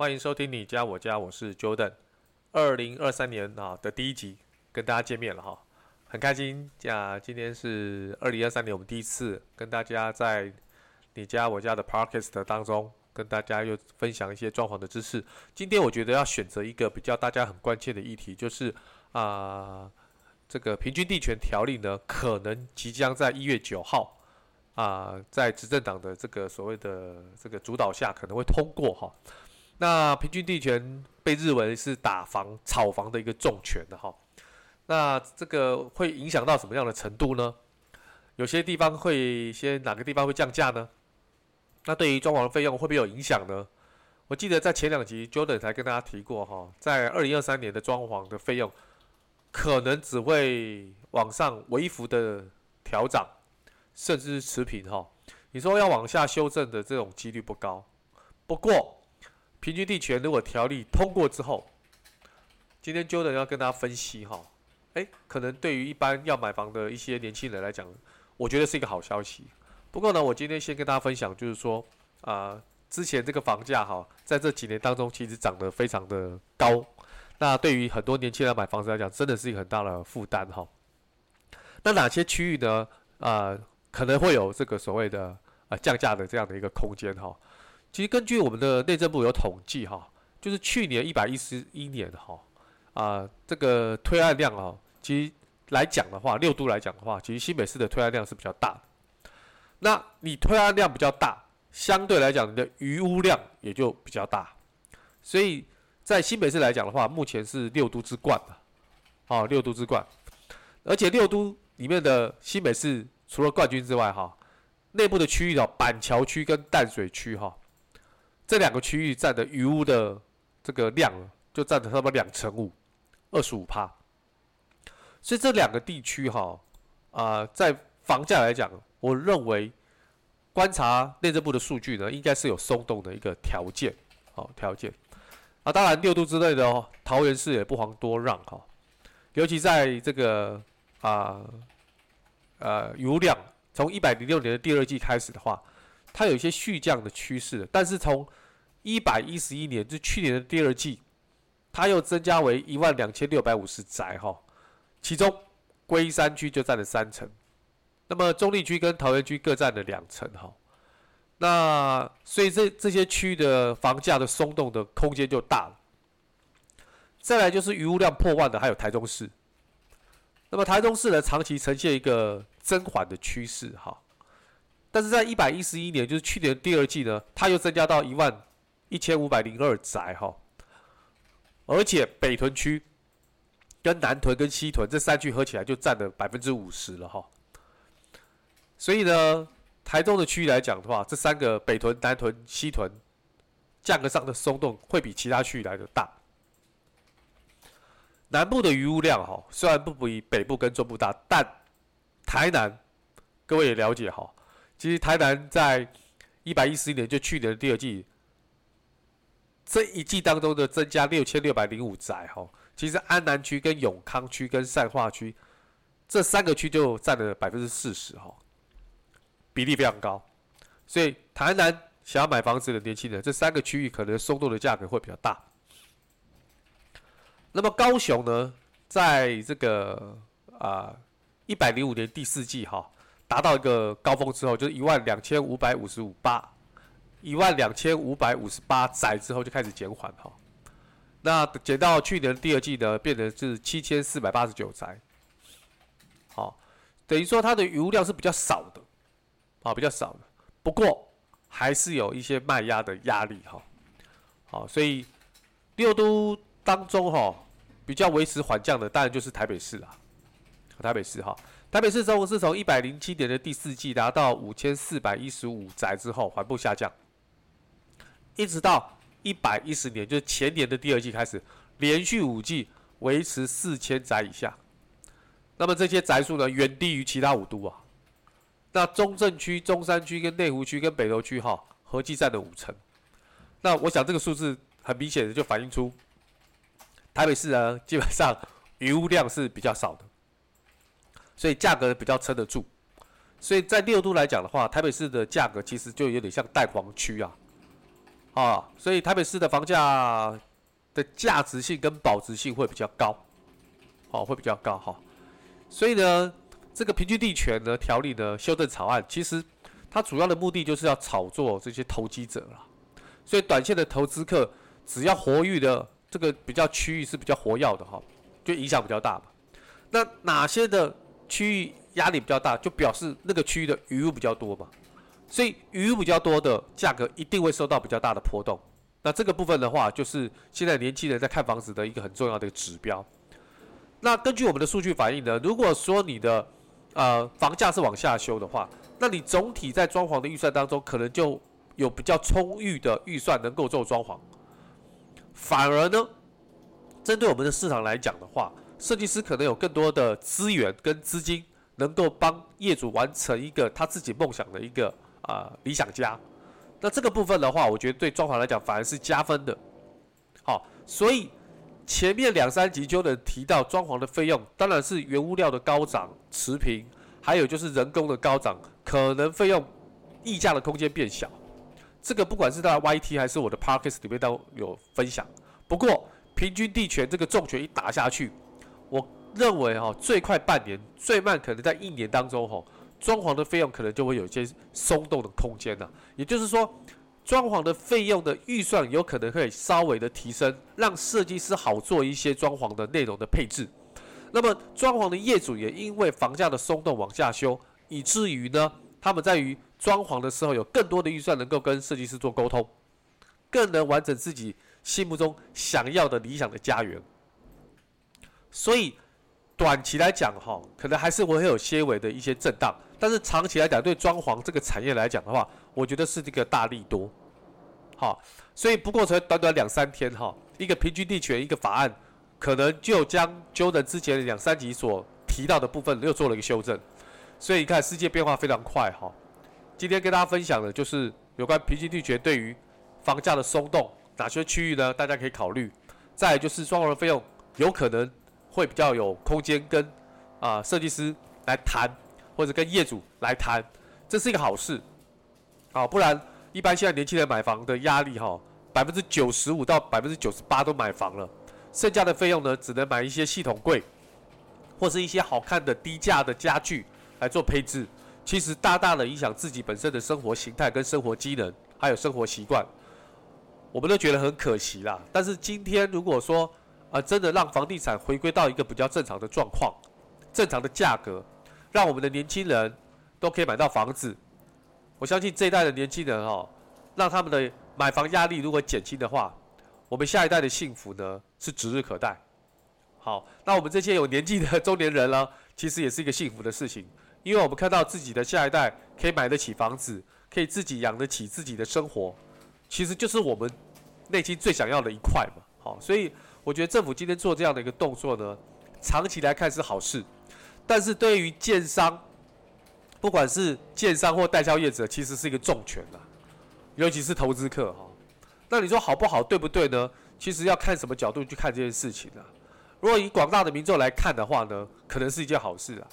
欢迎收听你家我家，我是 Jordan。二零二三年啊的第一集跟大家见面了哈，很开心啊！今天是二零二三年我们第一次跟大家在你家我家的 Podcast 当中跟大家又分享一些装潢的知识。今天我觉得要选择一个比较大家很关切的议题，就是啊这个平均地权条例呢，可能即将在一月九号啊在执政党的这个所谓的这个主导下可能会通过哈。那平均地权被认为是打房、炒房的一个重拳的哈。那这个会影响到什么样的程度呢？有些地方会先哪个地方会降价呢？那对于装潢费用会不会有影响呢？我记得在前两集 Jordan 才跟大家提过哈，在二零二三年的装潢的费用可能只会往上微幅的调涨，甚至是持平哈。你说要往下修正的这种几率不高，不过。平均地权如果条例通过之后，今天 John 要跟大家分析哈，诶，可能对于一般要买房的一些年轻人来讲，我觉得是一个好消息。不过呢，我今天先跟大家分享，就是说啊、之前这个房价哈，在这几年当中其实涨得非常的高，那对于很多年轻人买房子来讲，真的是一个很大的负担哈。那哪些区域呢？啊、可能会有这个所谓的啊、降价的这样的一个空间哈。其实根据我们的内政部有统计哈，就是去年一百一十一年哈啊这个推案量啊，其实来讲的话，六都来讲的话，其实新北市的推案量是比较大的。那你推案量比较大，相对来讲你的余屋量也就比较大。所以在新北市来讲的话，目前是六都之冠的，啊六都之冠。而且六都里面的新北市除了冠军之外哈，内部的区域的板桥区跟淡水区哈。这两个区域占的余屋的这个量，就占了差不多两成五，二十五趴。所以这两个地区哈，啊，在房价来讲，我认为观察内政部的数据呢，应该是有松动的一个条件，好条件。啊，当然六都之内的哦，桃园市也不遑多让哈，尤其在这个啊，呃，余屋量从一百零六年的第二季开始的话，它有一些续降的趋势，但是从一百一十一年，就去年的第二季，它又增加为一万两千六百五十宅哈，其中龟山区就占了三成，那么中坜区跟桃园区各占了两成哈，那所以这这些区域的房价的松动的空间就大了。再来就是余屋量破万的，还有台中市，那么台中市呢，长期呈现一个增缓的趋势哈，但是在一百一十一年，就是去年第二季呢，它又增加到一万。一千五百零二宅哈，而且北屯区跟南屯跟西屯这三区合起来就占了百分之五十了哈。所以呢，台中的区域来讲的话，这三个北屯、南屯、西屯，价格上的松动会比其他区域来的大。南部的余屋量哈，虽然不比北部跟中部大，但台南各位也了解哈，其实台南在一百一十一年就去年的第二季。这一季当中的增加六千六百零五宅哈，其实安南区跟永康区跟善化区这三个区就占了百分之四十哈，比例非常高。所以台南想要买房子的年轻人，这三个区域可能松动的价格会比较大。那么高雄呢，在这个啊一百零五年第四季哈，达到一个高峰之后，就是一万两千五百五十五八。一万两千五百五十八载之后就开始减缓哈，那减到去年第二季呢，变成是七千四百八十九载，好，等于说它的余量是比较少的，啊，比较少的，不过还是有一些卖压的压力哈，好，所以六都当中哈比较维持缓降的，当然就是台北市啊，台北市哈。台北市中是从一百零七年的第四季达到五千四百一十五宅之后缓步下降。一直到一百一十年，就是前年的第二季开始，连续五季维持四千宅以下。那么这些宅数呢，远低于其他五都啊。那中正区、中山区、跟内湖区、跟北投区哈，合计占了五成。那我想这个数字很明显的就反映出，台北市呢基本上余屋量是比较少的，所以价格比较撑得住。所以在六都来讲的话，台北市的价格其实就有点像蛋黄区啊，啊，所以台北市的房价的价值性跟保值性会比较高，哦，会比较高哈。所以呢，这个平均地权的条例呢修正草案，其实它主要的目的就是要炒作这些投机者了。所以短线的投资客，只要活跃的这个比较区域是比较活跃的哈，就影响比较大嘛。那哪些的区域压力比较大，就表示那个区域的余屋比较多嘛。所以余屋比较多的价格一定会受到比较大的波动。那这个部分的话，就是现在年轻人在看房子的一个很重要的一个指标。那根据我们的数据反映呢，如果说你的呃房价是往下修的话，那你总体在装潢的预算当中，可能就有比较充裕的预算能够做装潢。反而呢，针对我们的市场来讲的话，设计师可能有更多的资源跟资金，能够帮业主完成一个他自己梦想的一个啊、理想家。那这个部分的话，我觉得对装潢来讲反而是加分的。好，所以。前面两三集就能提到装潢的费用，当然是原物料的高涨持平，还有就是人工的高涨，可能费用溢价的空间变小。这个不管是在 YT 还是我的 Podcast 里面都有分享。不过平均地权这个重拳一打下去，我认为哈，最快半年，最慢可能在一年当中哈，装潢的费用可能就会有一些松动的空间了。也就是说。装潢的费用的预算有可能会稍微的提升，让设计师好做一些装潢的内容的配置。那么装潢的业主也因为房价的松动往下修，以至于呢，他们在于装潢的时候有更多的预算能够跟设计师做沟通，更能完成自己心目中想要的理想的家园。所以短期来讲哈，可能还是会有些微的一些震荡，但是长期来讲，对装潢这个产业来讲的话，我觉得是这个大利多。好，所以不过才短短两三天哈，一个平均地权一个法案，可能就将 Jordan 之前两三集所提到的部分又做了一个修正，所以你看世界变化非常快哈。今天跟大家分享的就是有关平均地权对于房价的松动，哪些区域呢？大家可以考虑。再就是装潢的费用有可能会比较有空间跟啊设计师来谈，或者跟业主来谈，这是一个好事。好，不然。一般现在年轻人买房的压力哈，百分之九十五到百分之九十八都买房了，剩下的费用呢，只能买一些系统柜，或是一些好看的低价的家具来做配置，其实大大的影响自己本身的生活形态跟生活机能，还有生活习惯，我们都觉得很可惜啦。但是今天如果说啊、真的让房地产回归到一个比较正常的状况，正常的价格，让我们的年轻人都可以买到房子。我相信这一代的年轻人哈，让他们的买房压力如果减轻的话，我们下一代的幸福呢是指日可待。好，那我们这些有年纪的中年人呢，其实也是一个幸福的事情，因为我们看到自己的下一代可以买得起房子，可以自己养得起自己的生活，其实就是我们内心最想要的一块嘛。好，所以我觉得政府今天做这样的一个动作呢，长期来看是好事，但是对于建商。不管是建商或代销业者，其实是一个重拳呐，尤其是投资客哈。那你说好不好，对不对呢？其实要看什么角度去看这件事情啊。如果以广大的民众来看的话呢，可能是一件好事啊。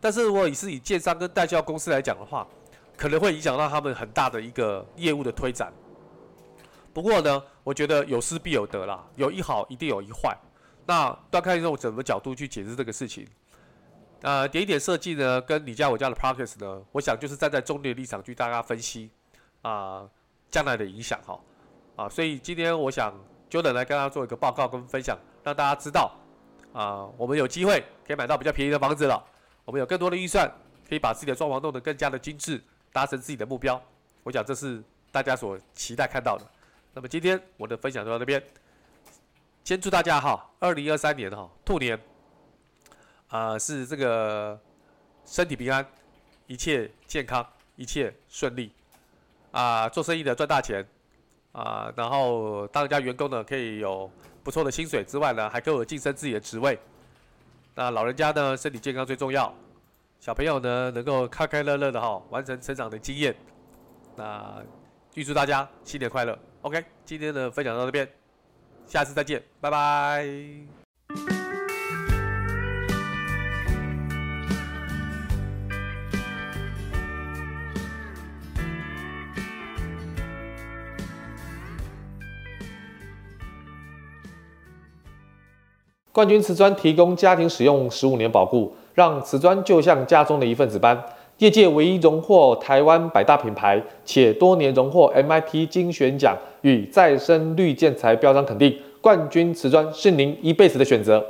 但是如果你是以建商跟代销公司来讲的话，可能会影响到他们很大的一个业务的推展。不过呢，我觉得有失必有得啦，有一好一定有一坏。那要看用什么角度去解释这个事情。呃，点一点设计呢，跟你家我家的 Podcast 呢，我想就是站在中立的立场去大家分析啊，将来的影响哈，啊，所以今天我想 Jordan 来跟大家做一个报告跟分享，让大家知道啊，我们有机会可以买到比较便宜的房子了，我们有更多的预算，可以把自己的装潢弄得更加的精致，达成自己的目标。我想这是大家所期待看到的。那么今天我的分享就到这边，先祝大家哈，二零二三年哈，兔年。啊、是这个身体平安，一切健康，一切顺利，啊、做生意的赚大钱，啊，然后当家员工呢，可以有不错的薪水之外呢，还可以有晋升自己的职位。那老人家呢，身体健康最重要。小朋友呢，能够开开乐乐的哈，完成成长的经验。那预祝大家新年快乐。OK，今天的分享到这边，下次再见，拜拜。冠军瓷砖提供家庭使用十五年保固，让瓷砖就像家中的一份子般。业界唯一荣获台湾百大品牌，且多年荣获 MIT 精选奖与再生绿建材标章肯定。冠军瓷砖是您一辈子的选择。